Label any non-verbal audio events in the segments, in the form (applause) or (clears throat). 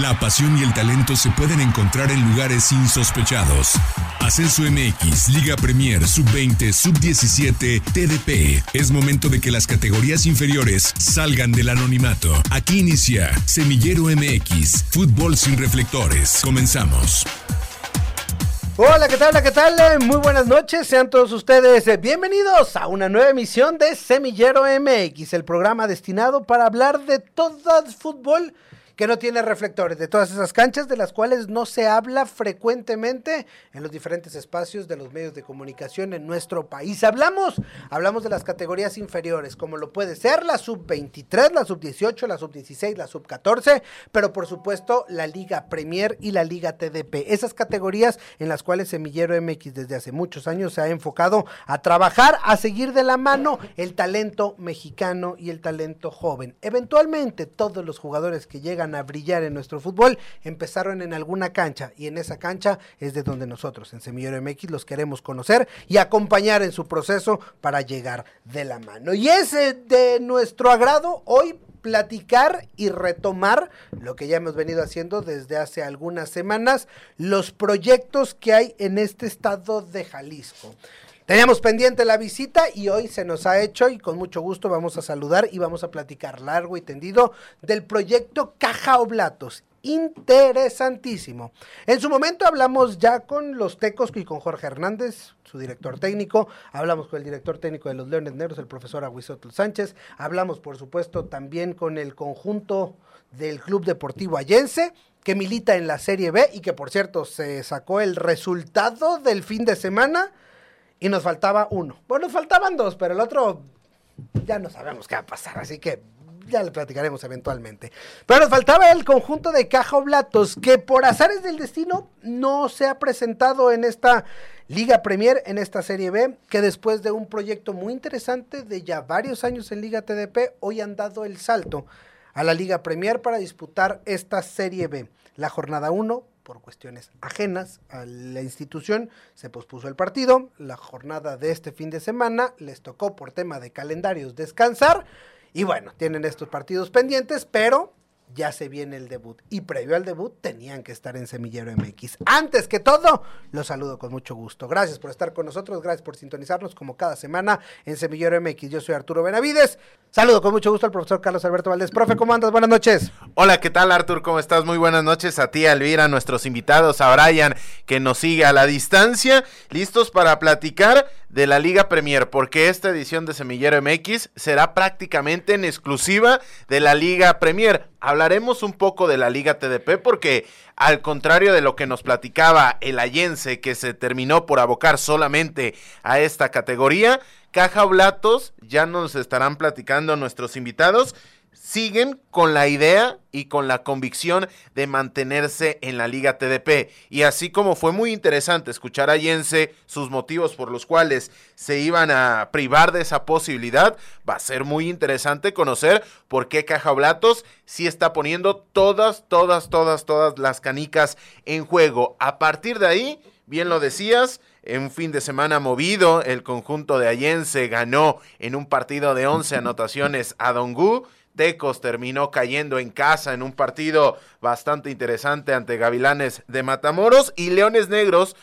La pasión y el talento se pueden encontrar en lugares insospechados. Ascenso MX, Liga Premier, Sub-20, Sub-17, TDP. Es momento de que las categorías inferiores salgan del anonimato. Aquí inicia Semillero MX, Fútbol sin reflectores. Comenzamos. Hola, ¿qué tal? ¿qué tal? Muy buenas noches, sean todos ustedes eh, bienvenidos a una nueva emisión de Semillero MX, el programa destinado para hablar de todo el fútbol que no tiene reflectores, de todas esas canchas de las cuales no se habla frecuentemente en los diferentes espacios de los medios de comunicación en nuestro país. Hablamos, hablamos de las categorías inferiores, como lo puede ser la sub-23, la sub-18, la sub-16, la sub-14, pero por supuesto la Liga Premier y la Liga TDP. Esas categorías en las cuales Semillero MX desde hace muchos años se ha enfocado a trabajar, a seguir de la mano el talento mexicano y el talento joven. Eventualmente todos los jugadores que llegan a brillar en nuestro fútbol empezaron en alguna cancha y en esa cancha es de donde nosotros en Semillero MX los queremos conocer y acompañar en su proceso para llegar de la mano. Y es eh, de nuestro agrado hoy platicar y retomar lo que ya hemos venido haciendo desde hace algunas semanas, los proyectos que hay en este estado de Jalisco. Teníamos pendiente la visita y hoy se nos ha hecho y con mucho gusto vamos a saludar y vamos a platicar largo y tendido del proyecto Caja Oblatos. Interesantísimo. En su momento hablamos ya con los Tecos y con Jorge Hernández, su director técnico. Hablamos con el director técnico de los Leones Negros, el profesor Aguisotl Sánchez. Hablamos, por supuesto, también con el conjunto del Club Deportivo Allense que milita en la Serie B y que, por cierto, se sacó el resultado del fin de semana y nos faltaba uno. Bueno, nos faltaban dos, pero el otro ya no sabemos qué va a pasar, así que ya le platicaremos eventualmente. Pero nos faltaba el conjunto de Caja Oblatos, que por azares del destino no se ha presentado en esta Liga Premier, en esta Serie B, que después de un proyecto muy interesante de ya varios años en Liga TDP, hoy han dado el salto a la Liga Premier para disputar esta Serie B. La jornada 1 por cuestiones ajenas a la institución, se pospuso el partido. La jornada de este fin de semana les tocó por tema de calendarios descansar. Y bueno, tienen estos partidos pendientes, pero ya se viene el debut. Y previo al debut tenían que estar en Semillero MX. Antes que todo, los saludo con mucho gusto. Gracias por estar con nosotros, gracias por sintonizarnos como cada semana en Semillero MX. Yo soy Arturo Benavides. Saludo con mucho gusto al profesor Carlos Alberto Valdés. Profe, ¿cómo andas? Buenas noches. Hola, ¿qué tal Artur? ¿Cómo estás? Muy buenas noches a ti, a Elvira, a nuestros invitados, a Brian, que nos sigue a la distancia, listos para platicar de la Liga Premier, porque esta edición de Semillero MX será prácticamente en exclusiva de la Liga Premier. Hablaremos un poco de la Liga TDP porque al contrario de lo que nos platicaba el Allense que se terminó por abocar solamente a esta categoría, Caja Blatos ya nos estarán platicando nuestros invitados siguen con la idea y con la convicción de mantenerse en la Liga TDP. Y así como fue muy interesante escuchar a Yense sus motivos por los cuales se iban a privar de esa posibilidad, va a ser muy interesante conocer por qué Caja Blatos sí está poniendo todas, todas, todas, todas las canicas en juego. A partir de ahí, bien lo decías, en un fin de semana movido, el conjunto de Allense ganó en un partido de 11 anotaciones a Dongu Tecos terminó cayendo en casa en un partido bastante interesante ante Gavilanes de Matamoros y Leones Negros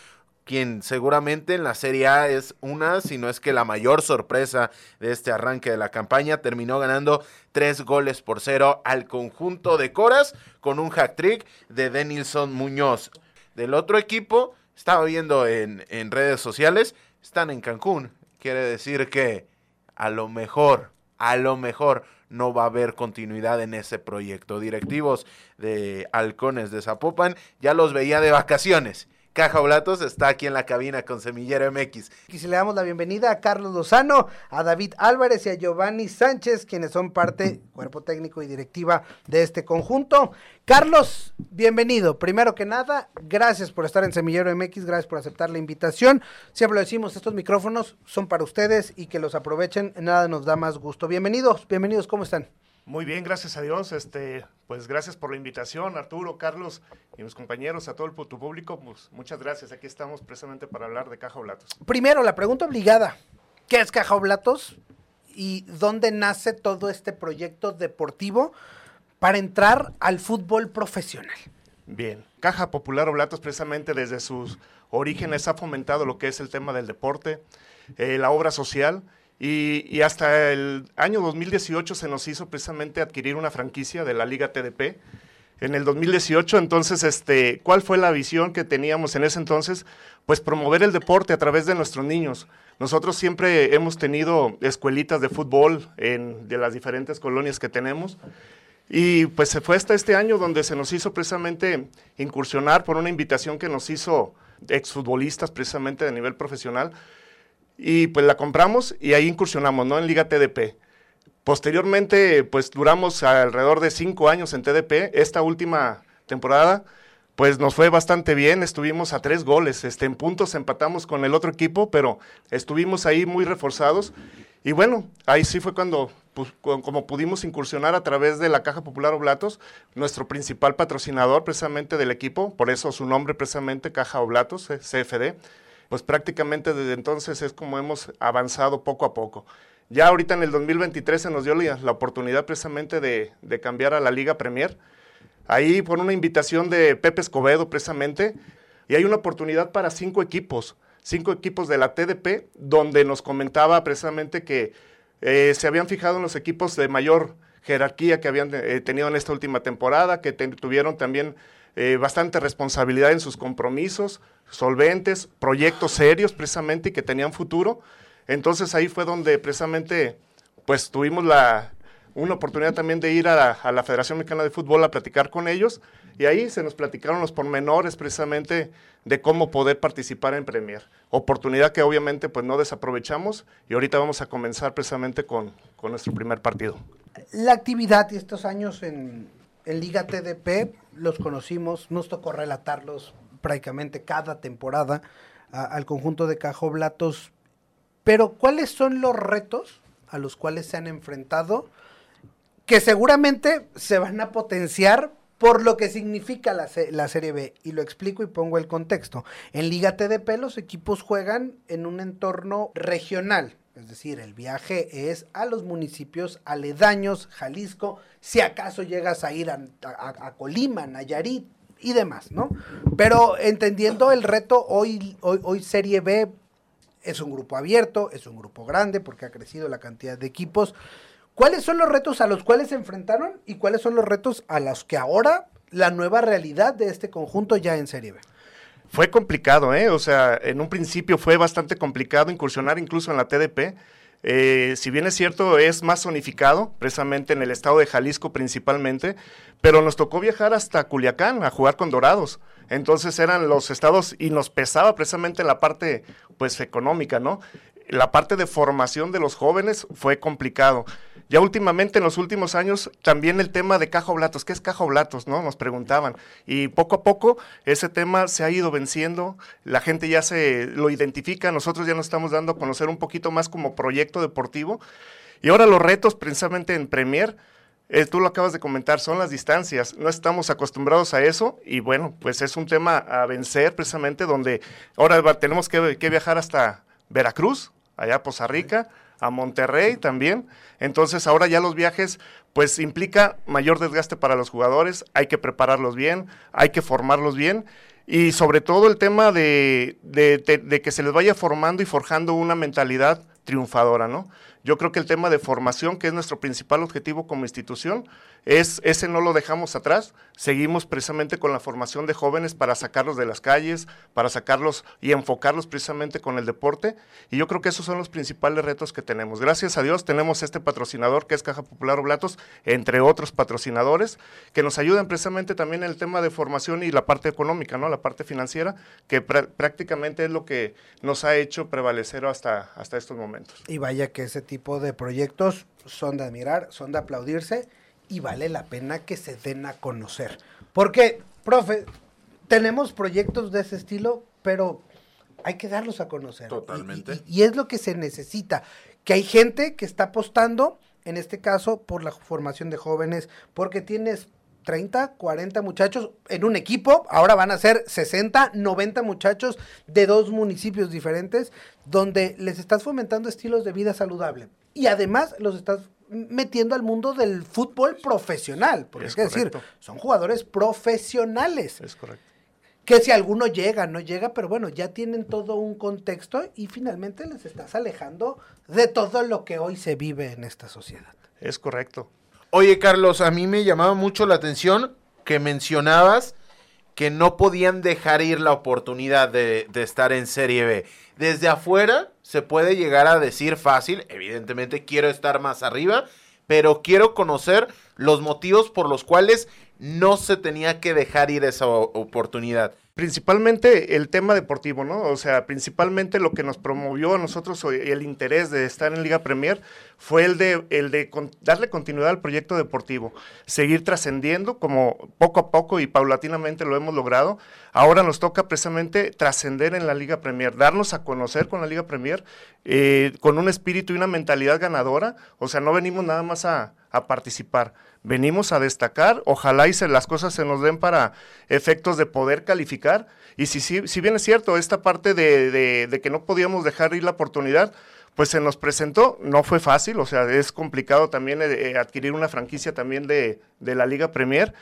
quien seguramente en la Serie A es una, si no es que la mayor sorpresa de este arranque de la campaña, terminó ganando tres goles por cero al conjunto de Coras con un hat trick de Denilson Muñoz. Del otro equipo, estaba viendo en, en redes sociales, están en Cancún. Quiere decir que a lo mejor, a lo mejor no va a haber continuidad en ese proyecto. Directivos de Halcones de Zapopan ya los veía de vacaciones. Caja Blatos está aquí en la cabina con Semillero MX. Y le damos la bienvenida a Carlos Lozano, a David Álvarez y a Giovanni Sánchez, quienes son parte, cuerpo técnico y directiva de este conjunto. Carlos, bienvenido. Primero que nada, gracias por estar en Semillero MX, gracias por aceptar la invitación. Siempre lo decimos, estos micrófonos son para ustedes y que los aprovechen, nada nos da más gusto. Bienvenidos, bienvenidos, ¿cómo están? Muy bien, gracias a Dios. Este, pues gracias por la invitación, Arturo, Carlos y mis compañeros, a todo el tu público. Pues muchas gracias. Aquí estamos precisamente para hablar de Caja Oblatos. Primero, la pregunta obligada. ¿Qué es Caja Oblatos? ¿Y dónde nace todo este proyecto deportivo? para entrar al fútbol profesional? Bien, Caja Popular Oblatos precisamente desde sus orígenes ha fomentado lo que es el tema del deporte, eh, la obra social y, hasta el año 2018 se nos hizo precisamente adquirir una franquicia de la Liga TDP. En el 2018, entonces, este, ¿cuál fue la visión que teníamos en ese entonces? Pues promover el deporte a través de nuestros niños. Nosotros siempre hemos tenido escuelitas de fútbol de las diferentes colonias que tenemos. Y pues se fue hasta este año donde se nos hizo precisamente incursionar por una invitación que nos hizo exfutbolistas precisamente de nivel profesional y pues la compramos y ahí incursionamos, ¿no? En Liga TDP. Posteriormente, pues duramos alrededor de cinco años en TDP. Esta última temporada, pues nos fue bastante bien. Estuvimos a tres goles. Este, en puntos empatamos con el otro equipo, pero estuvimos ahí muy reforzados. Y bueno, ahí sí fue cuando, pues, como pudimos incursionar a través de la Caja Popular Oblatos, nuestro principal patrocinador precisamente del equipo, por eso su nombre precisamente Caja Oblatos, CFD pues prácticamente desde entonces es como hemos avanzado poco a poco. Ya ahorita en el 2023 se nos dio la, oportunidad precisamente de, cambiar a la Liga Premier. Ahí por una invitación de Pepe Escobedo precisamente, y hay una oportunidad para cinco equipos, cinco equipos de la TDP, donde nos comentaba precisamente que eh, se habían fijado en los equipos de mayor jerarquía que habían eh, tenido en esta última temporada, que tuvieron también eh, bastante responsabilidad en sus compromisos, solventes, proyectos serios precisamente y que tenían futuro. Entonces ahí fue donde precisamente pues tuvimos la, una oportunidad también de ir a la, Federación Mexicana de Fútbol a platicar con ellos y ahí se nos platicaron los pormenores precisamente de cómo poder participar en Premier. Oportunidad que obviamente pues no desaprovechamos y ahorita vamos a comenzar precisamente con, con nuestro primer partido. La actividad estos años en, en Liga TDP los conocimos, nos tocó relatarlos prácticamente cada temporada al conjunto de Cajoblatos. Pero ¿cuáles son los retos a los cuales se han enfrentado que seguramente se van a potenciar por lo que significa la, la, Serie B. Y lo explico y pongo el contexto. En Liga TDP los equipos juegan en un entorno regional. Es decir, el viaje es a los municipios aledaños, Jalisco, si acaso llegas a ir a, a Colima, Nayarit, y demás, ¿no? Pero entendiendo el reto, hoy, hoy, hoy Serie B es un grupo abierto, es un grupo grande porque ha crecido la cantidad de equipos. ¿Cuáles son los retos a los cuales se enfrentaron y cuáles son los retos a los que ahora la nueva realidad de este conjunto ya en Serie B? Fue complicado, ¿eh? O sea, en un principio fue bastante complicado incursionar incluso en la TDP eh, si bien es cierto, es más zonificado, precisamente en el estado de Jalisco principalmente, pero nos tocó viajar hasta Culiacán a jugar con Dorados. Entonces eran los estados y nos pesaba precisamente la parte pues económica, ¿no? La parte de formación de los jóvenes fue complicado. Ya últimamente, en los últimos años, también el tema de Caja Oblatos. ¿Qué es Caja Oblatos? ¿no? Nos preguntaban. Y poco a poco ese tema se ha ido venciendo. La gente ya se lo identifica. Nosotros ya nos estamos dando a conocer un poquito más como proyecto deportivo. Y ahora los retos, precisamente en Premier, eh, tú lo acabas de comentar, son las distancias. No estamos acostumbrados a eso y bueno, pues es un tema a vencer precisamente donde ahora tenemos que, que viajar hasta Veracruz, allá a Poza Rica a Monterrey también. Entonces ahora ya los viajes pues implica mayor desgaste para los jugadores, hay que prepararlos bien, hay que formarlos bien y sobre todo el tema de, de que se les vaya formando y forjando una mentalidad triunfadora, ¿no? Yo creo que el tema de formación, que es nuestro principal objetivo como institución, es, ese no lo dejamos atrás. Seguimos precisamente con la formación de jóvenes para sacarlos de las calles, para sacarlos y enfocarlos precisamente con el deporte. Y yo creo que esos son los principales retos que tenemos. Gracias a Dios tenemos este patrocinador que es Caja Popular Oblatos, entre otros patrocinadores, que nos ayudan precisamente también en el tema de formación y la parte económica, ¿no? La parte financiera, que prácticamente es lo que nos ha hecho prevalecer hasta, hasta estos momentos. Y vaya que ese tipo de proyectos son de admirar, son de aplaudirse y vale la pena que se den a conocer. Porque, profe, tenemos proyectos de ese estilo, pero hay que darlos a conocer. Totalmente. Y, es lo que se necesita, que hay gente que está apostando, en este caso, por la formación de jóvenes, porque tienes 30, 40 muchachos en un equipo, ahora van a ser 60, 90 muchachos de dos municipios diferentes, donde les estás fomentando estilos de vida saludable. Y además los estás metiendo al mundo del fútbol profesional, porque es, que decir, son jugadores profesionales. Es correcto. Que si alguno llega, no llega, pero bueno, ya tienen todo un contexto y finalmente les estás alejando de todo lo que hoy se vive en esta sociedad. Es correcto. Oye, Carlos, a mí me llamaba mucho la atención que mencionabas que no podían dejar ir la oportunidad de, de, estar en Serie B. Desde afuera se puede llegar a decir fácil, evidentemente quiero estar más arriba, pero quiero conocer los motivos por los cuales no se tenía que dejar ir esa oportunidad. Principalmente el tema deportivo, ¿no? O sea, principalmente lo que nos promovió a nosotros el interés de estar en Liga Premier fue el de, el de darle continuidad al proyecto deportivo, seguir trascendiendo como poco a poco y paulatinamente lo hemos logrado. Ahora nos toca precisamente trascender en la Liga Premier, darnos a conocer con la Liga Premier eh, con un espíritu y una mentalidad ganadora. O sea, no venimos nada más a, a participar venimos a destacar, ojalá y se, las cosas se nos den para efectos de poder calificar. Y si, si, si bien es cierto, esta parte de, de, que no podíamos dejar ir la oportunidad, pues se nos presentó, no fue fácil, o sea, es complicado también eh, adquirir una franquicia también de, de la Liga Premier.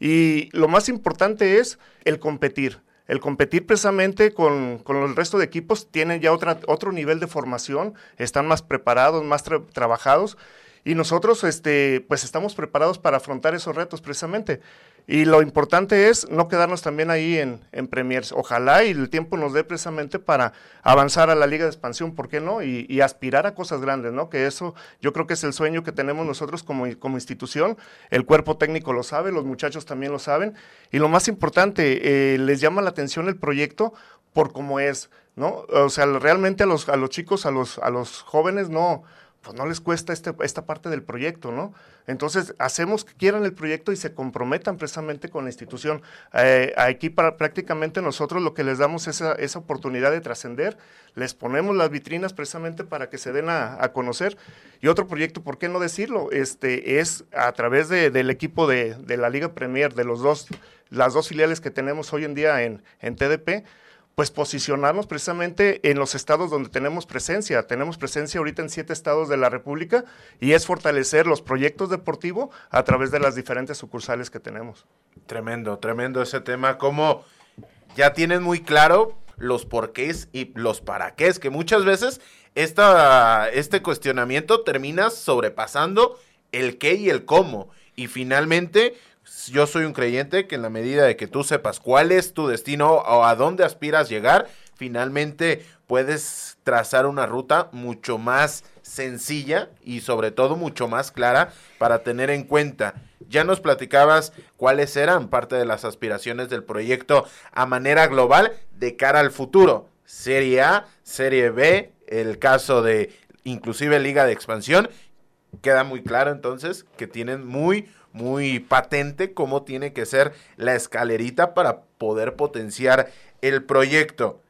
Y lo más importante es el competir el competir precisamente con, con, el resto de equipos tienen ya otra, otro nivel de formación, están más preparados, más trabajados y nosotros, este, pues estamos preparados para afrontar esos retos precisamente. Y lo importante es no quedarnos también ahí en, en Premiers. Ojalá y el tiempo nos dé precisamente para avanzar a la Liga de Expansión, ¿por qué no? Y, aspirar a cosas grandes, ¿no? Que eso yo creo que es el sueño que tenemos nosotros como, como institución. El cuerpo técnico lo sabe, los muchachos también lo saben. Y lo más importante, eh, les llama la atención el proyecto por cómo es, ¿no? O sea, realmente a los, a los chicos, a los, a los jóvenes, no pues no les cuesta este, esta parte del proyecto, ¿no? Entonces, hacemos que quieran el proyecto y se comprometan precisamente con la institución. Eh, aquí para, prácticamente nosotros lo que les damos es esa, oportunidad de trascender, les ponemos las vitrinas precisamente para que se den a, conocer. Y otro proyecto, ¿por qué no decirlo? Este, es a través del equipo de, de, la Liga Premier, de los dos, las dos filiales que tenemos hoy en día en TDP, pues posicionarnos precisamente en los estados donde tenemos presencia. Tenemos presencia ahorita en siete estados de la República y es fortalecer los proyectos deportivos a través de las diferentes sucursales que tenemos. Tremendo, tremendo ese tema. Como ya tienen muy claro los porqués y los para qué, es que muchas veces esta, este cuestionamiento termina sobrepasando el qué y el cómo. Y finalmente yo soy un creyente que en la medida de que tú sepas cuál es tu destino o a dónde aspiras llegar, finalmente puedes trazar una ruta mucho más sencilla y sobre todo mucho más clara para tener en cuenta. Ya nos platicabas cuáles eran parte de las aspiraciones del proyecto a manera global de cara al futuro. Serie A, Serie B, el caso de inclusive Liga de Expansión. Queda muy claro entonces que tienen muy muy patente cómo tiene que ser la escalerita para poder potenciar el proyecto.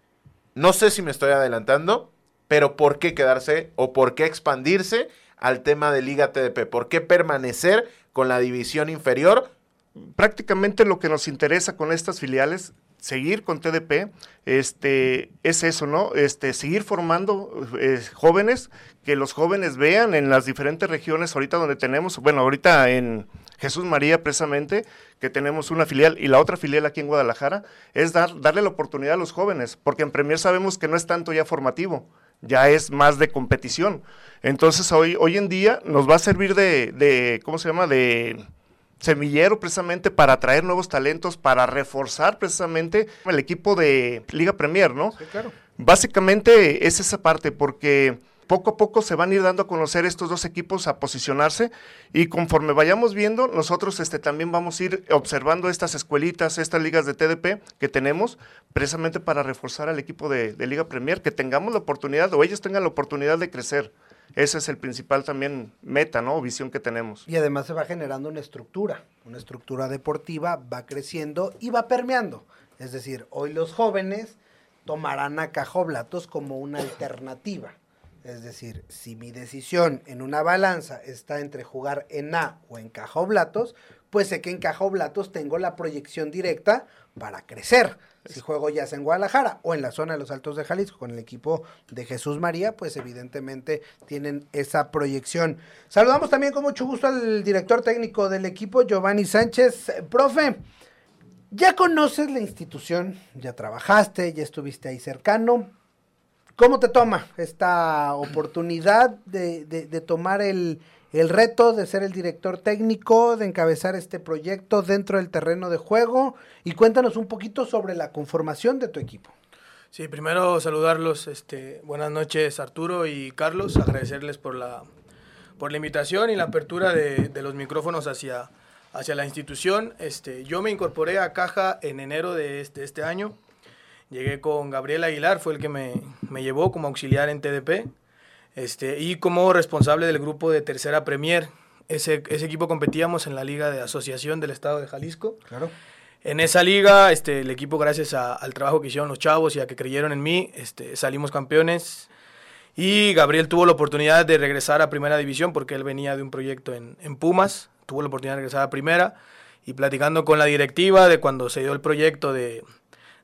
No sé si me estoy adelantando, pero ¿por qué quedarse o por qué expandirse al tema de Liga TDP? ¿Por qué permanecer con la división inferior? Prácticamente lo que nos interesa con estas filiales seguir con TDP, este, es eso, ¿no? Este, seguir formando eh, jóvenes, que los jóvenes vean en las diferentes regiones ahorita donde tenemos, bueno, ahorita en Jesús María precisamente, que tenemos una filial y la otra filial aquí en Guadalajara, es dar, darle la oportunidad a los jóvenes, porque en Premier sabemos que no es tanto ya formativo, ya es más de competición. Entonces hoy, hoy en día nos va a servir de, de ¿cómo se llama? De semillero precisamente para atraer nuevos talentos, para reforzar precisamente el equipo de Liga Premier, ¿no? Sí, claro. Básicamente es esa parte, porque poco a poco se van a ir dando a conocer estos dos equipos, a posicionarse, y conforme vayamos viendo, nosotros este, también vamos a ir observando estas escuelitas, estas ligas de TDP que tenemos, precisamente para reforzar al equipo de, de Liga Premier, que tengamos la oportunidad, o ellos tengan la oportunidad de crecer. Ese es el principal también meta, ¿no? O visión que tenemos. Y además se va generando una estructura, una estructura deportiva, va creciendo y va permeando. Es decir, hoy los jóvenes tomarán a Cajoblatos como una alternativa. Es decir, si mi decisión en una balanza está entre jugar en A o en Cajoblatos, pues sé que en Caja Oblatos tengo la proyección directa para crecer. Si juego ya sea en Guadalajara o en la zona de los Altos de Jalisco con el equipo de Jesús María, pues evidentemente tienen esa proyección. Saludamos también con mucho gusto al director técnico del equipo, Giovanni Sánchez. Profe, ya conoces la institución, ya trabajaste, ya estuviste ahí cercano. ¿Cómo te toma esta oportunidad de, de tomar el, el reto de ser el director técnico, de encabezar este proyecto dentro del terreno de juego y cuéntanos un poquito sobre la conformación de tu equipo. Sí, primero saludarlos, este, buenas noches Arturo y Carlos, agradecerles por la, por la invitación y la apertura de, los micrófonos hacia, hacia la institución. Este, yo me incorporé a Caja en enero de este, este año, llegué con Gabriel Aguilar, fue el que me, me llevó como auxiliar en TDP. Este, y como responsable del grupo de Tercera Premier, ese, ese equipo competíamos en la Liga de Asociación del Estado de Jalisco. Claro. En esa liga, este, el equipo, gracias a, al trabajo que hicieron los chavos y a que creyeron en mí, este, salimos campeones. Y Gabriel tuvo la oportunidad de regresar a Primera División porque él venía de un proyecto en, en Pumas, tuvo la oportunidad de regresar a Primera. Y platicando con la directiva de cuando se dio el proyecto de,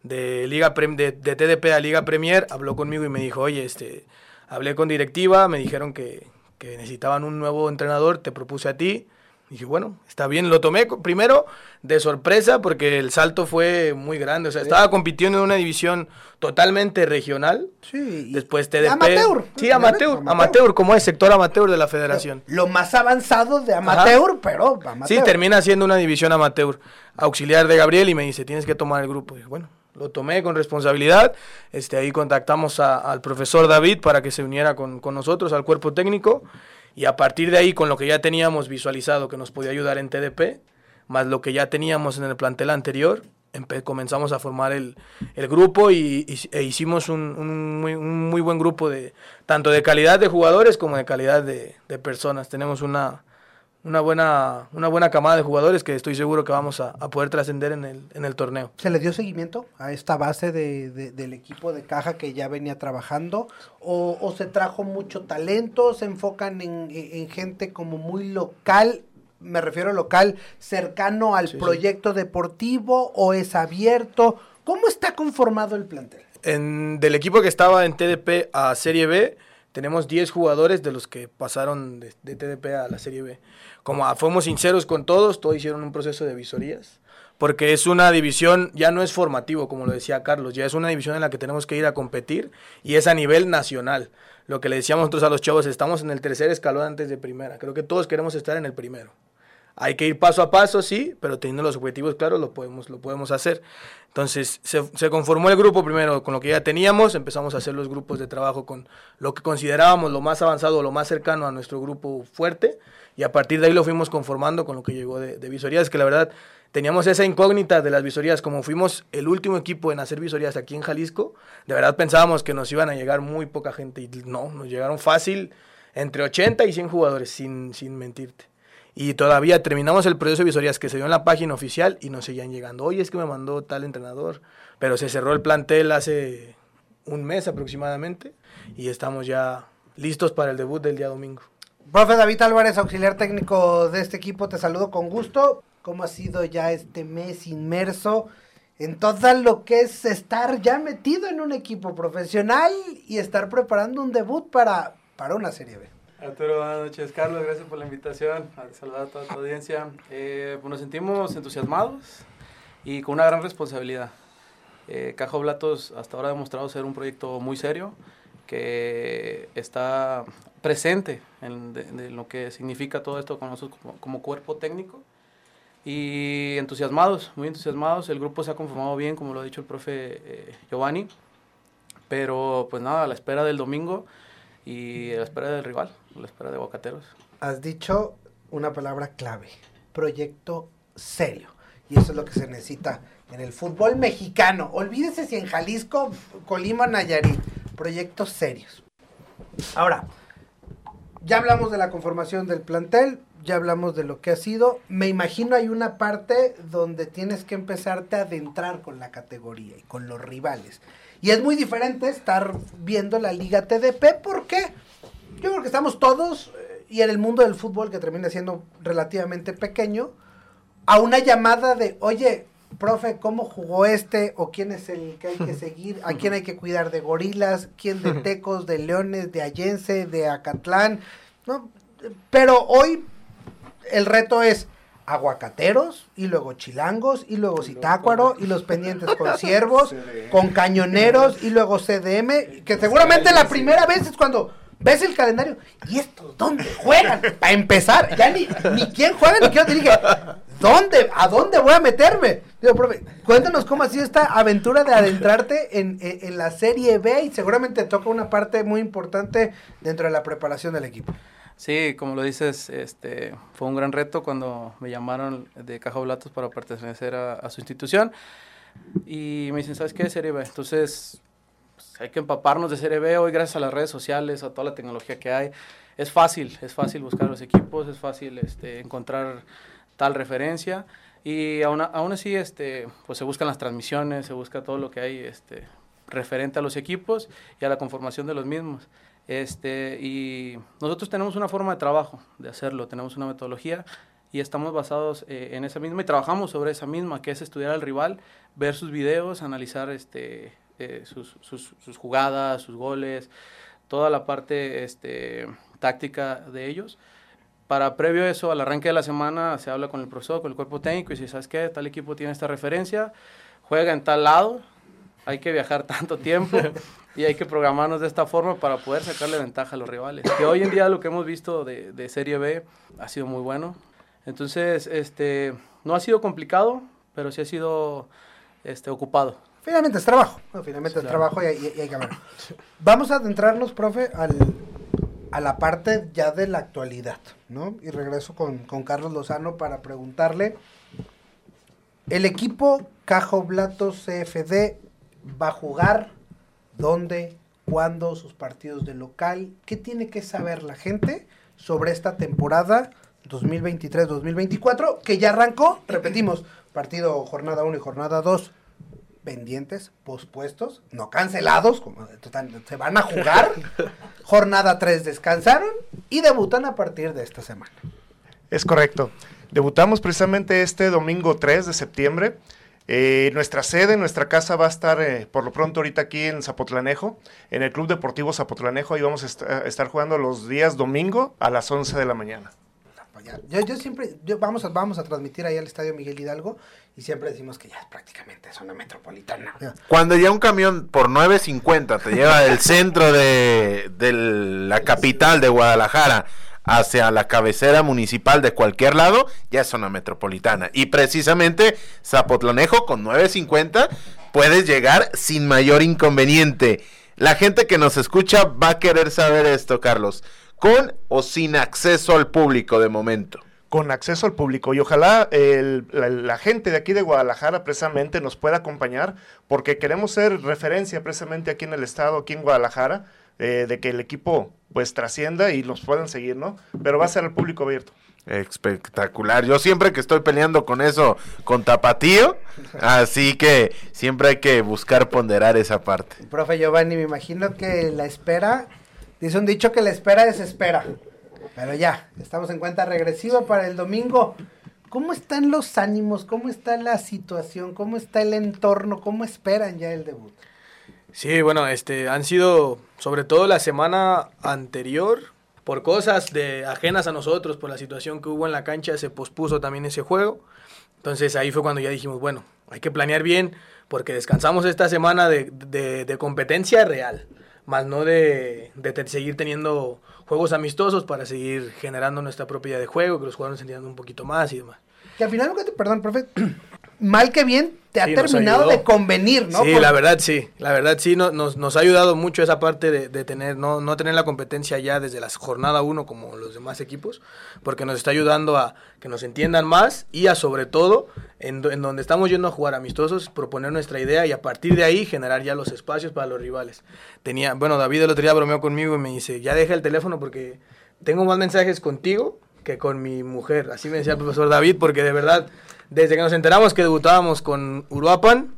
de, Liga, de, de TDP a Liga Premier, habló conmigo y me dijo, oye, este, Hablé con directiva, me dijeron que, que necesitaban un nuevo entrenador, te propuse a ti. dije, bueno, está bien, lo tomé primero de sorpresa porque el salto fue muy grande. O sea, estaba compitiendo en una división totalmente regional. Sí. Después TDP. Amateur. Sí, amateur, amateur, amateur, como es sector amateur de la federación. Lo más avanzado de amateur, Ajá. pero amateur. Sí, termina siendo una división amateur. Auxiliar de Gabriel y me dice, tienes que tomar el grupo. dije, bueno, lo tomé con responsabilidad. Este, ahí contactamos al profesor David para que se uniera con, con, nosotros, al cuerpo técnico. Y a partir de ahí, con lo que ya teníamos visualizado que nos podía ayudar en TDP, más lo que ya teníamos en el plantel anterior, comenzamos a formar el, el grupo y, e hicimos un, muy, buen grupo de tanto de calidad de jugadores como de calidad de personas. Tenemos una, una buena, una buena camada de jugadores que estoy seguro que vamos a, a poder trascender en el, en el torneo. ¿Se le dio seguimiento a esta base de, de, del equipo de caja que ya venía trabajando? ¿O, o se trajo mucho talento? ¿Se enfocan en, en, gente como muy local? Me refiero a local, cercano al sí, proyecto sí. deportivo o es abierto? ¿Cómo está conformado el plantel? En, del equipo que estaba en TDP a Serie B, tenemos 10 jugadores de los que pasaron de, de TDP a la Serie B como fuimos sinceros con todos, todos hicieron un proceso de visorías, porque es una división, ya no es formativo, como lo decía Carlos, ya es una división en la que tenemos que ir a competir y es a nivel nacional. Lo que le decíamos nosotros a los chavos, estamos en el tercer escalón antes de primera, creo que todos queremos estar en el primero. Hay que ir paso a paso, sí, pero teniendo los objetivos claros lo podemos, lo podemos hacer. Entonces se, conformó el grupo primero con lo que ya teníamos, empezamos a hacer los grupos de trabajo con lo que considerábamos lo más avanzado, lo más cercano a nuestro grupo fuerte, y a partir de ahí lo fuimos conformando con lo que llegó de, de visorías, que la verdad teníamos esa incógnita de las visorías, como fuimos el último equipo en hacer visorías aquí en Jalisco, de verdad pensábamos que nos iban a llegar muy poca gente, y no, nos llegaron fácil entre 80 y 100 jugadores, sin, sin mentirte. Y todavía terminamos el proceso de visorías que se dio en la página oficial y nos seguían llegando. Oye, es que me mandó tal entrenador, pero se cerró el plantel hace un mes aproximadamente y estamos ya listos para el debut del día domingo. Profe David Álvarez, auxiliar técnico de este equipo, te saludo con gusto. ¿Cómo ha sido ya este mes inmerso en todo lo que es estar ya metido en un equipo profesional y estar preparando un debut para, para una Serie B? Arturo, buenas noches. Carlos, gracias por la invitación. Saludar a toda tu audiencia. Eh, pues nos sentimos entusiasmados y con una gran responsabilidad. Eh, Caja Blatos hasta ahora ha demostrado ser un proyecto muy serio que está presente en de, de lo que significa todo esto con nosotros como, como, cuerpo técnico y entusiasmados, muy entusiasmados. El grupo se ha conformado bien, como lo ha dicho el profe eh, Giovanni, pero pues nada, a la espera del domingo y la espera del rival, la espera de Bocateros. Has dicho una palabra clave, proyecto serio. Y eso es lo que se necesita en el fútbol mexicano. Olvídese si en Jalisco, Colima, Nayarit, proyectos serios. Ahora, ya hablamos de la conformación del plantel, ya hablamos de lo que ha sido. Me imagino hay una parte donde tienes que empezarte a adentrar con la categoría y con los rivales. Y es muy diferente estar viendo la Liga TDP porque yo creo que estamos todos, eh, y en el mundo del fútbol que termina siendo relativamente pequeño, a una llamada de, oye, profe, ¿cómo jugó este? ¿O quién es el que hay que (laughs) seguir? ¿A quién hay que cuidar de gorilas? ¿Quién de (laughs) tecos, de leones, de allense, de acatlán? ¿No? Pero hoy el reto es aguacateros y luego chilangos y luego citácuaro y los pendientes con (laughs) ciervos, con cañoneros y luego CDM, que seguramente la primera vez es cuando ves el calendario y estos dónde juegan para empezar, ya ni, ni quién juega ni quién dirige. ¿Dónde? ¿A dónde voy a meterme? Digo, profe, cuéntanos cómo ha sido esta aventura de adentrarte en, en, en la Serie B y seguramente toca una parte muy importante dentro de la preparación del equipo. Sí, como lo dices, este, fue un gran reto cuando me llamaron de Caja Blatos para pertenecer a, a, su institución. Y me dicen, ¿sabes qué? Serie B. Entonces, pues, hay que empaparnos de Serie B. Hoy, gracias a las redes sociales, a toda la tecnología que hay, es fácil, es fácil buscar los equipos, es fácil este, encontrar tal referencia. Y aún, aún así, este, pues se buscan las transmisiones, se busca todo lo que hay este, referente a los equipos y a la conformación de los mismos. Este, y nosotros tenemos una forma de trabajo de hacerlo, tenemos una metodología y estamos basados eh, en esa misma y trabajamos sobre esa misma, que es estudiar al rival, ver sus videos, analizar este, eh, sus, sus, jugadas, sus goles, toda la parte este, táctica de ellos. Para previo a eso, al arranque de la semana, se habla con el profesor, con el cuerpo técnico y si sabes qué, tal equipo tiene esta referencia, juega en tal lado, hay que viajar tanto tiempo (laughs) y hay que programarnos de esta forma para poder sacarle ventaja a los rivales. Que hoy en día lo que hemos visto de, de, Serie B ha sido muy bueno. Entonces, este, no ha sido complicado, pero sí ha sido este, ocupado. Finalmente es trabajo, finalmente sí, es claro. trabajo y, y, y hay que ver. Vamos a adentrarnos, profe, al, a la parte ya de la actualidad, ¿no? Y regreso con, con Carlos Lozano para preguntarle, el equipo Cajo Blatos CFD va a jugar dónde, cuándo, sus partidos de local, qué tiene que saber la gente sobre esta temporada 2023-2024, que ya arrancó, repetimos, partido jornada 1 y jornada 2 pendientes, pospuestos, no cancelados, como se van a jugar. (laughs) jornada 3 descansaron y debutan a partir de esta semana. Es correcto. Debutamos precisamente este domingo 3 de septiembre. Eh, nuestra sede, nuestra casa va a estar eh, por lo pronto ahorita aquí en Zapotlanejo, en el Club Deportivo Zapotlanejo. Ahí vamos a est estar jugando los días domingo a las 11 de la mañana. Yo, yo siempre, yo, vamos, a, vamos a transmitir ahí al Estadio Miguel Hidalgo y siempre decimos que ya es prácticamente zona metropolitana. Cuando ya un camión por 9.50 te lleva del centro de, de la capital de Guadalajara hacia la cabecera municipal de cualquier lado, ya es zona metropolitana. Y precisamente Zapotlanejo con 9.50 puedes llegar sin mayor inconveniente. La gente que nos escucha va a querer saber esto, Carlos. ¿Con o sin acceso al público de momento? con acceso al público y ojalá el, la, la, gente de aquí de Guadalajara precisamente nos pueda acompañar porque queremos ser referencia precisamente aquí en el estado, aquí en Guadalajara, eh, de que el equipo pues trascienda y nos puedan seguir, ¿no? Pero va a ser al público abierto. Espectacular. Yo siempre que estoy peleando con eso, con Tapatío, así que siempre hay que buscar ponderar esa parte. Profe Giovanni, me imagino que la espera, dice un dicho que la espera desespera. Pero ya, estamos en cuenta regresiva para el domingo. ¿Cómo están los ánimos? ¿Cómo está la situación? ¿Cómo está el entorno? ¿Cómo esperan ya el debut? Sí, bueno, este, han sido, sobre todo la semana anterior, por cosas de, ajenas a nosotros, por la situación que hubo en la cancha, se pospuso también ese juego. Entonces ahí fue cuando ya dijimos, bueno, hay que planear bien, porque descansamos esta semana de, de, competencia real, más no de, de seguir teniendo juegos amistosos para seguir generando nuestra propia de juego, que los jugadores entiendan un poquito más y demás. Que al final, perdón, profe, (clears throat) mal que bien, te ha sí, terminado de convenir, ¿no? Sí, Por... la verdad sí, la verdad sí, no, nos, nos ha ayudado mucho esa parte de, de, tener, no, no tener la competencia ya desde la jornada 1 como los demás equipos, porque nos está ayudando a que nos entiendan más y a sobre todo, en, en donde estamos yendo a jugar amistosos, proponer nuestra idea y a partir de ahí generar ya los espacios para los rivales. Tenía, bueno, David el otro día bromeó conmigo y me dice, ya deja el teléfono porque tengo más mensajes contigo que con mi mujer, así me decía el profesor David, porque de verdad desde que nos enteramos que debutábamos con Uruapan,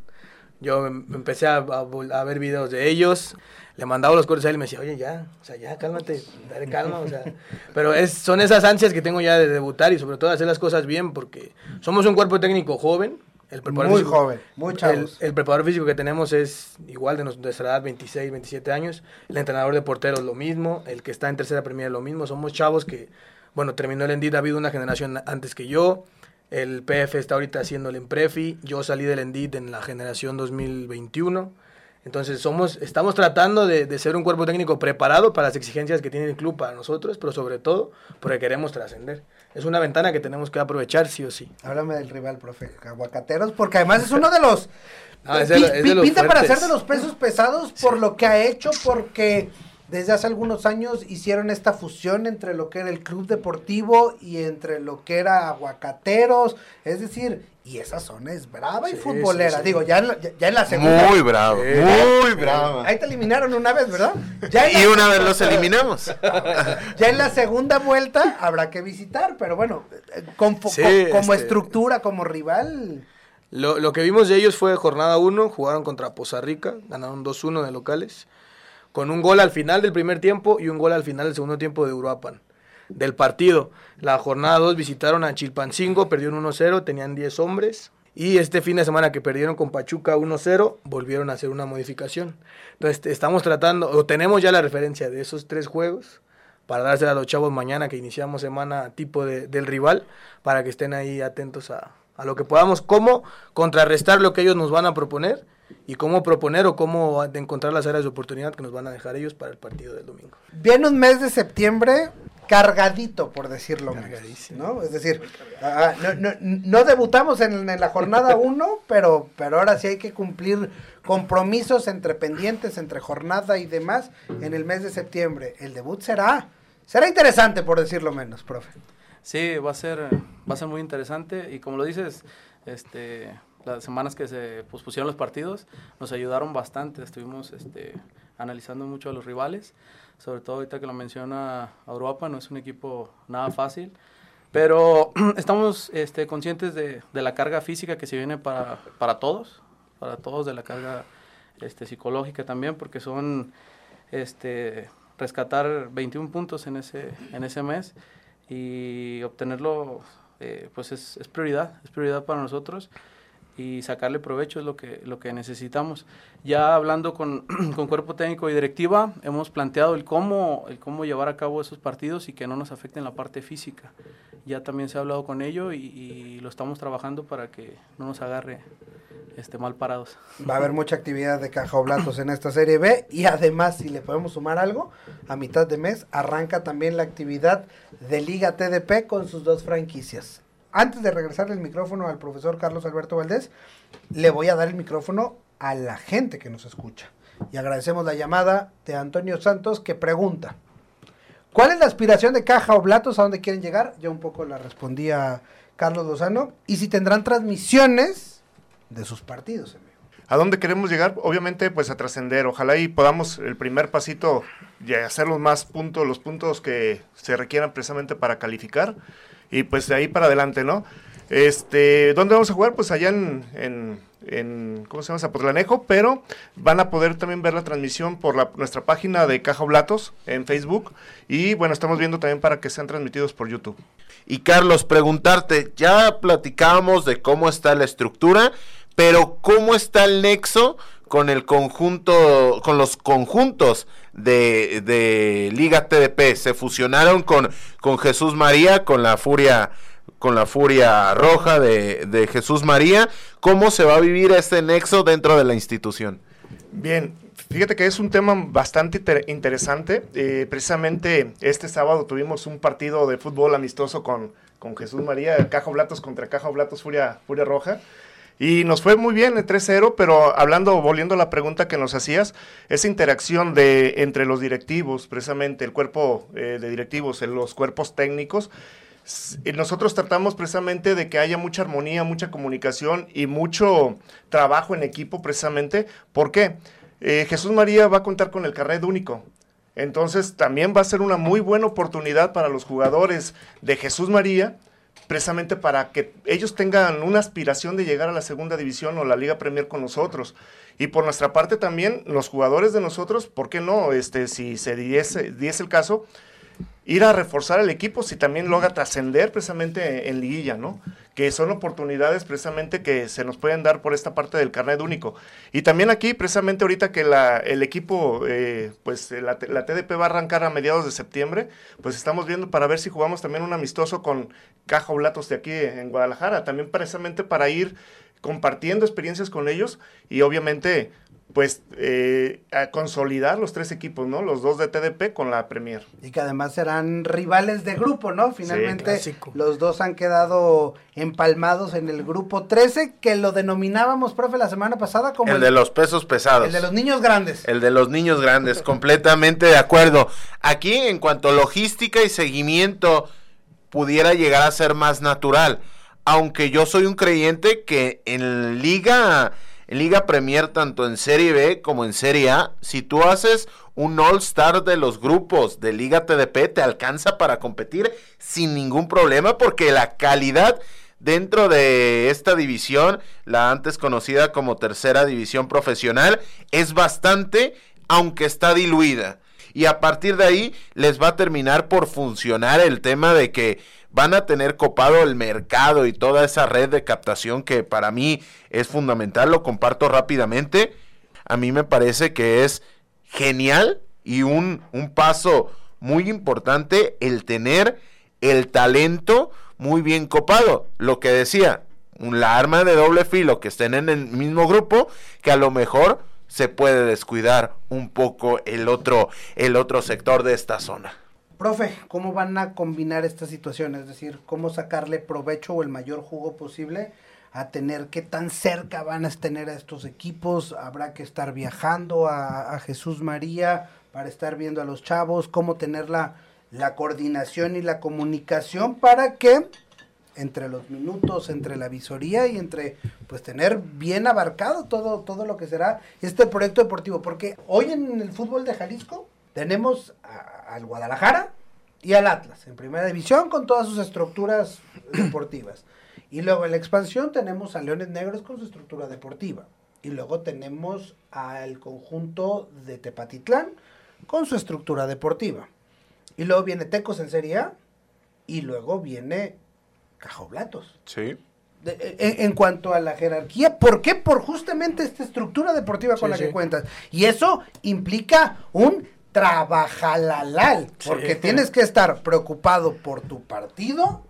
Yo em- empecé a, a vol- a ver videos de ellos, le mandaba los cortes a él y me decía, oye, ya, o sea, ya, cálmate, dale calma, o sea. (laughs) Pero es, son esas ansias que tengo ya de debutar y sobre todo hacer las cosas bien porque somos un cuerpo técnico joven. El preparador Muy físico- joven, muy chavos. el preparador físico que tenemos es igual de nuestra edad, 26, 27 años. El entrenador de porteros lo mismo. El que está en tercera primera lo mismo. Somos chavos que, bueno, terminó el Endid, ha habido una generación antes que yo. El PF está ahorita haciendo el Emprefi. Yo salí del Endid en la generación 2021. Entonces somos, estamos tratando de, de ser un cuerpo técnico preparado para las exigencias que tiene el club para nosotros, pero sobre todo porque queremos trascender. Es una ventana que tenemos que aprovechar sí o sí. Háblame del rival, profe. Aguacateros, porque además es uno de los. (laughs) Es de lo- pi- es de los pinta para ser de los pesos pesados por lo que ha hecho, porque desde hace algunos años hicieron esta fusión entre lo que era el club deportivo y entre lo que era Aguacateros. Es decir, y esa zona es brava y futbolera. sí, sí. Digo, ya en, la, ya, ya en la segunda. Muy bravo, Eh, muy bravo. Ahí te eliminaron una vez, ¿verdad? Ya Y una vez los eliminamos. (laughs) Ya en la segunda vuelta habrá que visitar, pero bueno, eh, con como este- estructura, como rival. Lo, lo que vimos de ellos fue jornada 1, jugaron contra Poza Rica, ganaron 2-1 de locales, con un gol al final del primer tiempo y un gol al final del segundo tiempo de Uruapan. Del partido, la jornada 2 visitaron a Chilpancingo, perdieron 1-0, tenían 10 hombres. Y este fin de semana que perdieron con Pachuca 1-0, volvieron a hacer una modificación. Entonces estamos tratando, o tenemos ya la referencia de esos tres juegos, para dársela a los chavos mañana que iniciamos semana tipo de- del rival, para que estén ahí atentos a, a lo que podamos, cómo contrarrestar lo que ellos nos van a proponer y cómo proponer o cómo encontrar las áreas de oportunidad que nos van a dejar ellos para el partido del domingo. Viene un mes de septiembre cargadito, por decirlo menos, Cargadísimo. ¿no? Es decir, ah, no, no- no debutamos en, en la jornada (laughs) 1, pero, pero ahora sí hay que cumplir compromisos entre pendientes, entre jornada y demás en el mes de septiembre. El debut será, será interesante, por decirlo menos, profe. Sí, va a ser, va a ser muy interesante y como lo dices, este, las semanas que se pospusieron los partidos nos ayudaron bastante. Estuvimos este, analizando mucho a los rivales, sobre todo ahorita que lo menciona Europa, no es un equipo nada fácil, pero (clears throat) estamos este, conscientes de, de la carga física que se viene para, para todos, para todos de la carga este, psicológica también, porque son este, rescatar 21 puntos en ese, en ese mes y obtenerlo eh, pues es, es prioridad, es prioridad para nosotros y sacarle provecho es lo que, lo que necesitamos. Ya hablando con, (clears throat) con cuerpo técnico y directiva, hemos planteado el cómo, el cómo llevar a cabo esos partidos y que no nos afecten la parte física. Ya también se ha hablado con ello y, lo estamos trabajando para que no nos agarre este, mal parados. Va a haber mucha actividad de caja oblatos en esta serie B y además, si le podemos sumar algo, a mitad de mes arranca también la actividad de Liga TDP con sus dos franquicias. Antes de regresar el micrófono al profesor Carlos Alberto Valdés, le voy a dar el micrófono a la gente que nos escucha. Y agradecemos la llamada de Antonio Santos que pregunta, ¿cuál es la aspiración de Caja Oblatos? ¿A dónde quieren llegar? Yo un poco la respondía Carlos Lozano. Y si tendrán transmisiones de sus partidos, amigo. ¿A dónde queremos llegar? Obviamente, pues a trascender. Ojalá y podamos el primer pasito y hacer los más puntos, los puntos que se requieran precisamente para calificar. Y pues de ahí para adelante, ¿no? Este, ¿dónde vamos a jugar? Pues allá en, en, en ¿cómo se llama? Zapotlanejo, pero van a poder también ver la transmisión por nuestra página de Caja Oblatos en Facebook. Y bueno, estamos viendo también para que sean transmitidos por YouTube. Y Carlos, preguntarte, ya platicábamos de cómo está la estructura, pero ¿cómo está el nexo con el conjunto, con los conjuntos de, de Liga TDP? Se fusionaron con, Jesús María, con la Furia, con la Furia Roja de, de Jesús María. ¿Cómo se va a vivir este nexo dentro de la institución? Bien, fíjate que es un tema bastante inter- interesante. Eh, precisamente este sábado tuvimos un partido de fútbol amistoso con, con Jesús María, Cajo Blatos contra Cajo Blatos Furia, Furia Roja. Y nos fue muy bien el 3-0, pero hablando, volviendo a la pregunta que nos hacías, esa interacción de entre los directivos, precisamente el cuerpo eh, de directivos, los cuerpos técnicos, y nosotros tratamos precisamente de que haya mucha armonía, mucha comunicación y mucho trabajo en equipo precisamente. ¿Por qué? Eh, Jesús María va a contar con el carnet único. Entonces también va a ser una muy buena oportunidad para los jugadores de Jesús María precisamente para que ellos tengan una aspiración de llegar a la segunda división o la Liga Premier con nosotros. Y por nuestra parte también, los jugadores de nosotros, ¿por qué no? Este, si se diese, diese el caso, ir a reforzar el equipo si también logra trascender precisamente en liguilla, ¿no? Que son oportunidades precisamente que se nos pueden dar por esta parte del carnet único. Y también aquí, precisamente ahorita que el equipo, eh, pues la, la, TDP va a arrancar a mediados de septiembre, pues estamos viendo para ver si jugamos también un amistoso con Caja Oblatos de aquí en Guadalajara, también precisamente para ir compartiendo experiencias con ellos y obviamente pues eh, a consolidar los tres equipos, ¿no? Los dos de TDP con la Premier. Y que además serán rivales de grupo, ¿no? Finalmente los dos han quedado empalmados en el grupo 13, que lo denominábamos, profe, la semana pasada como... El, de los pesos pesados. El de los niños grandes. El de los niños grandes, (laughs) completamente de acuerdo. Aquí, en cuanto a logística y seguimiento, pudiera llegar a ser más natural. Aunque yo soy un creyente que en liga Liga Premier, tanto en Serie B como en Serie A, si tú haces un All-Star de los grupos de Liga TDP, te alcanza para competir sin ningún problema porque la calidad dentro de esta división, la antes conocida como tercera división profesional, es bastante, aunque está diluida. Y a partir de ahí les va a terminar por funcionar el tema de que van a tener copado el mercado y toda esa red de captación que para mí es fundamental, lo comparto rápidamente. A mí me parece que es genial y un, un paso muy importante el tener el talento muy bien copado. Lo que decía, la arma de doble filo que estén en el mismo grupo, que a lo mejor se puede descuidar un poco el otro, el otro sector de esta zona. Profe, ¿cómo van a combinar esta situación? Es decir, ¿cómo sacarle provecho o el mayor jugo posible a tener qué tan cerca van a tener a estos equipos? ¿Habrá que estar viajando a, Jesús María para estar viendo a los chavos? ¿Cómo tener la, la coordinación y la comunicación para que entre los minutos, entre la visoría y entre pues tener bien abarcado todo, todo lo que será este proyecto deportivo. Porque hoy en el fútbol de Jalisco tenemos al Guadalajara y al Atlas en primera división con todas sus estructuras (clears throat) deportivas. Y luego en la expansión tenemos a Leones Negros con su estructura deportiva. Y luego tenemos al conjunto de Tepatitlán con su estructura deportiva. Y luego viene Tecos en Serie A. Y luego viene Cajoblatos. Sí. en, cuanto a la jerarquía, ¿por qué? Por justamente esta estructura deportiva con la que cuentas. Y eso implica un trabajalalal, porque tienes que estar preocupado por tu partido,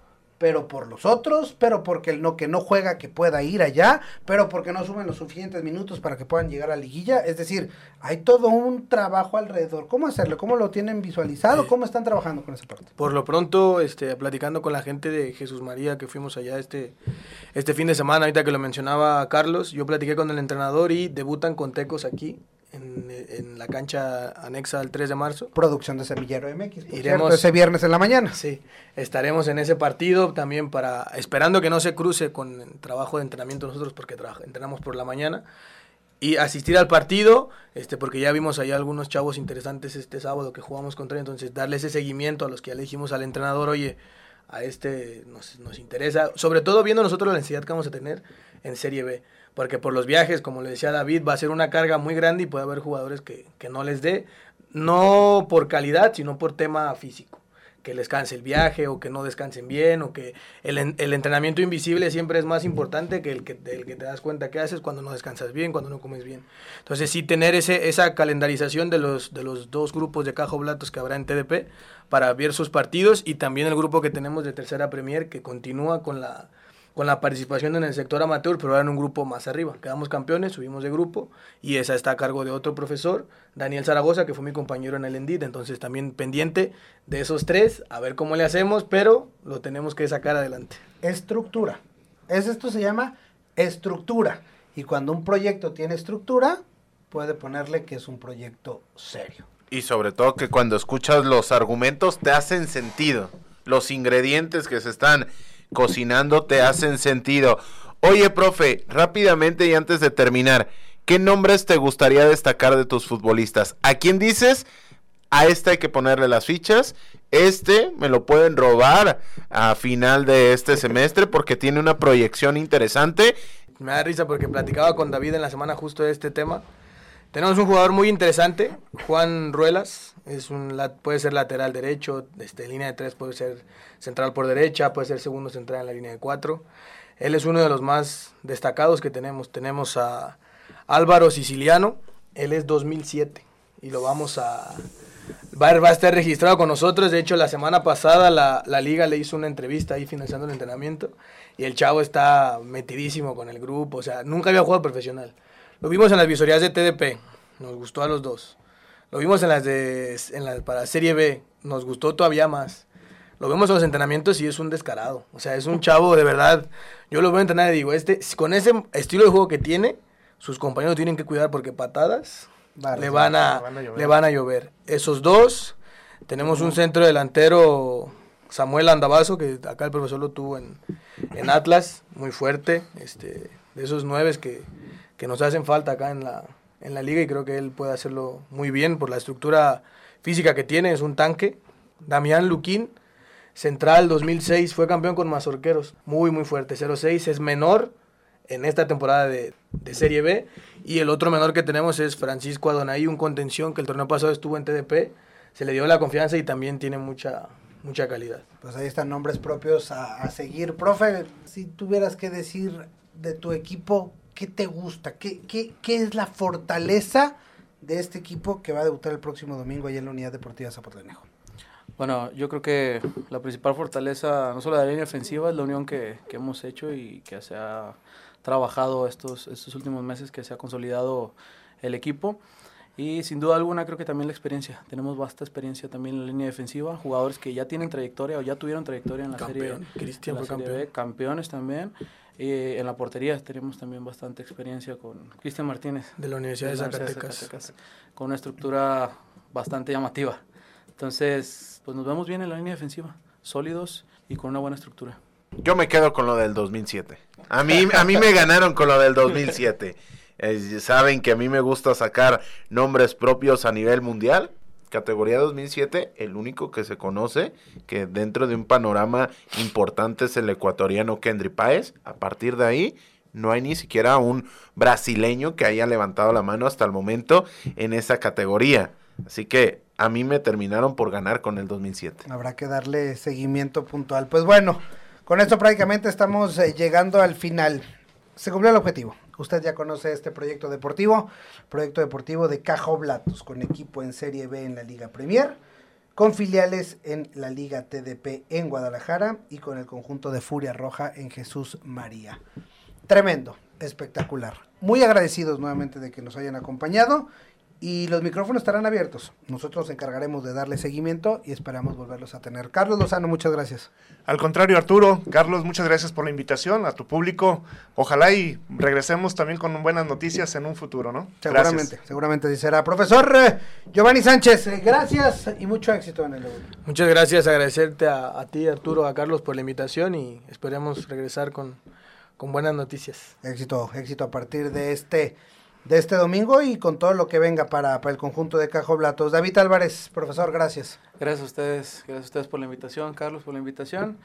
pero por los otros, pero porque el no que no juega que pueda ir allá, pero porque no suben los suficientes minutos para que puedan llegar a liguilla, es decir, hay todo un trabajo alrededor. ¿Cómo hacerlo? ¿Cómo lo tienen visualizado? ¿Cómo están trabajando con esa parte? Por lo pronto, este platicando con la gente de Jesús María que fuimos allá este este fin de semana, ahorita que lo mencionaba Carlos, yo platiqué con el entrenador y debutan con Tecos aquí en, la cancha anexa al 3 de marzo. Producción de Semillero MX. Iremos ese viernes en la mañana. Sí, estaremos en ese partido también para, esperando que no se cruce con el trabajo de entrenamiento nosotros porque entrenamos por la mañana y asistir al partido, este, porque ya vimos ahí algunos chavos interesantes este sábado que jugamos contra ellos, entonces darle ese seguimiento a los que ya le dijimos al entrenador, oye, a este nos, nos interesa, sobre todo viendo nosotros la necesidad que vamos a tener en Serie B porque por los viajes, como le decía David, va a ser una carga muy grande y puede haber jugadores que, no les dé, no por calidad, sino por tema físico que les canse el viaje o que no descansen bien o que el, el, entrenamiento invisible siempre es más importante que el que, el que te das cuenta que haces cuando no descansas bien, cuando no comes bien. Entonces sí tener ese, esa calendarización de los, de los dos grupos de Cajo Blatos que habrá en TDP para ver sus partidos y también el grupo que tenemos de Tercera Premier que continúa con la con la participación en el sector amateur, pero ahora en un grupo más arriba. Quedamos campeones, subimos de grupo y esa está a cargo de otro profesor, Daniel Zaragoza, que fue mi compañero en el Endit, entonces también pendiente de esos tres, a ver cómo le hacemos, pero lo tenemos que sacar adelante. Estructura. Es, esto se llama estructura. Y cuando un proyecto tiene estructura, puede ponerle que es un proyecto serio. Y sobre todo que cuando escuchas los argumentos te hacen sentido. Los ingredientes que se están cocinando te hacen sentido. Oye, profe, rápidamente y antes de terminar, ¿qué nombres te gustaría destacar de tus futbolistas? ¿A quién dices? A este hay que ponerle las fichas este me lo pueden robar a final de este semestre porque tiene una proyección interesante. Me da risa porque platicaba con David en la semana justo de este tema. Tenemos un jugador muy interesante, Juan Ruelas, es un puede ser lateral derecho, este, línea de tres puede ser central por derecha, puede ser segundo central en la línea de cuatro. Él es uno de los más destacados que tenemos. Tenemos a Álvaro Siciliano, él es 2007 y lo vamos a... Va, a estar registrado con nosotros. De hecho, la semana pasada la, la, liga le hizo una entrevista ahí financiando el entrenamiento. Y el chavo está metidísimo con el grupo. O sea, nunca había jugado profesional. Lo vimos en las visorías de TDP. Nos gustó a los dos. Lo vimos en las de en la, para Serie B. Nos gustó todavía más. Lo vemos en los entrenamientos y es un descarado. O sea, es un chavo de verdad. Yo lo veo entrenar y digo, este, con ese estilo de juego que tiene, sus compañeros tienen que cuidar porque patadas le, van a, le van a llover. Esos dos, tenemos un centro delantero, Samuel Andabazo, que acá el profesor lo tuvo en, en Atlas, muy fuerte, este, de esos nueve que, que nos hacen falta acá en la, en la liga y creo que él puede hacerlo muy bien por la estructura física que tiene, es un tanque. Damián Luquín, central 2006, fue campeón con Mazorqueros, muy muy fuerte, 0-6, es menor, en esta temporada de, Serie B. Y el otro menor que tenemos es Francisco Adonai, un contención que el torneo pasado estuvo en TDP. Se le dio la confianza y también tiene mucha, mucha calidad. Pues ahí están nombres propios a, seguir. Profe, si tuvieras que decir de tu equipo, ¿qué te gusta? ¿Qué, qué, qué es la fortaleza de este equipo que va a debutar el próximo domingo ahí en la Unidad Deportiva Zapotlanejo? Bueno, yo creo que la principal fortaleza, no solo de la línea ofensiva, es la unión que, que hemos hecho y que se ha trabajado estos, estos últimos meses que se ha consolidado el equipo. Y sin duda alguna creo que también la experiencia. Tenemos vasta experiencia también en la línea defensiva. Jugadores que ya tienen trayectoria o ya tuvieron trayectoria en la serie. Cristian fue campeón. B, campeones también. Y en la portería tenemos también bastante experiencia con Cristian Martínez. De la Universidad de, Zacatecas. Con una estructura bastante llamativa. Entonces, pues nos vemos bien en la línea defensiva. Sólidos y con una buena estructura. Yo me quedo con lo del 2007. A mí, a mí me ganaron con lo del 2007. Saben que a mí me gusta sacar nombres propios a nivel mundial. Categoría 2007, el único que se conoce que dentro de un panorama importante es el ecuatoriano Kendry Páez. A partir de ahí, no hay ni siquiera un brasileño que haya levantado la mano hasta el momento en esa categoría. Así que a mí me terminaron por ganar con el 2007. Habrá que darle seguimiento puntual. Pues bueno, con esto prácticamente estamos eh, llegando al final. Se cumplió el objetivo. Usted ya conoce este proyecto deportivo, proyecto deportivo de Cajo Blatos, con equipo en Serie B en la Liga Premier, con filiales en la Liga TDP en Guadalajara y con el conjunto de Furia Roja en Jesús María. Tremendo, espectacular. Muy agradecidos nuevamente de que nos hayan acompañado y los micrófonos estarán abiertos. Nosotros nos encargaremos de darle seguimiento y esperamos volverlos a tener. Carlos Lozano, muchas gracias. Al contrario, Arturo, Carlos, muchas gracias por la invitación a tu público. Ojalá y regresemos también con buenas noticias en un futuro, ¿no? Seguramente, seguramente así será. Profesor eh, Giovanni Sánchez, eh, gracias y mucho éxito en el debut. Muchas gracias, agradecerte a, a, ti, Arturo, a Carlos por la invitación y esperemos regresar con, con buenas noticias. Éxito, éxito a partir de este de este domingo y con todo lo que venga para, para el conjunto de Cajo Blatos. David Álvarez, profesor, gracias. Gracias a ustedes, gracias a ustedes por la invitación, Carlos por la invitación.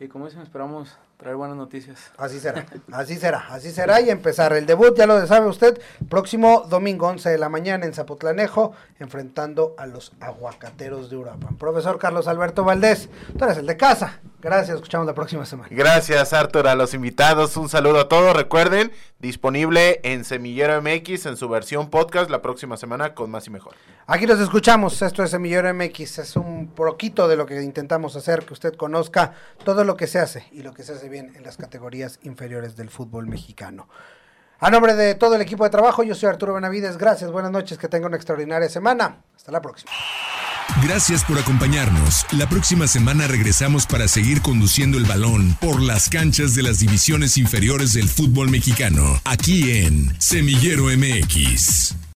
Y como dicen, esperamos traer buenas noticias. Así será, (laughs) así será, así será y empezar el debut, ya lo sabe usted, próximo domingo 11 de la mañana en Zapotlanejo, enfrentando a los aguacateros de Europa. Profesor Carlos Alberto Valdés, tú eres el de casa. Gracias, escuchamos la próxima semana. Gracias, Artur, a los invitados, un saludo a todos. Recuerden, disponible en Semillero MX en su versión podcast la próxima semana con más y mejor. Aquí los escuchamos, esto es Semillero MX, es un poquito de lo que intentamos hacer, que usted conozca todo lo que se hace y lo que se hace bien en las categorías inferiores del fútbol mexicano. A nombre de todo el equipo de trabajo, yo soy Arturo Benavides. Gracias, buenas noches, que tenga una extraordinaria semana. Hasta la próxima. Gracias por acompañarnos. La próxima semana regresamos para seguir conduciendo el balón por las canchas de las divisiones inferiores del fútbol mexicano, aquí en Semillero MX.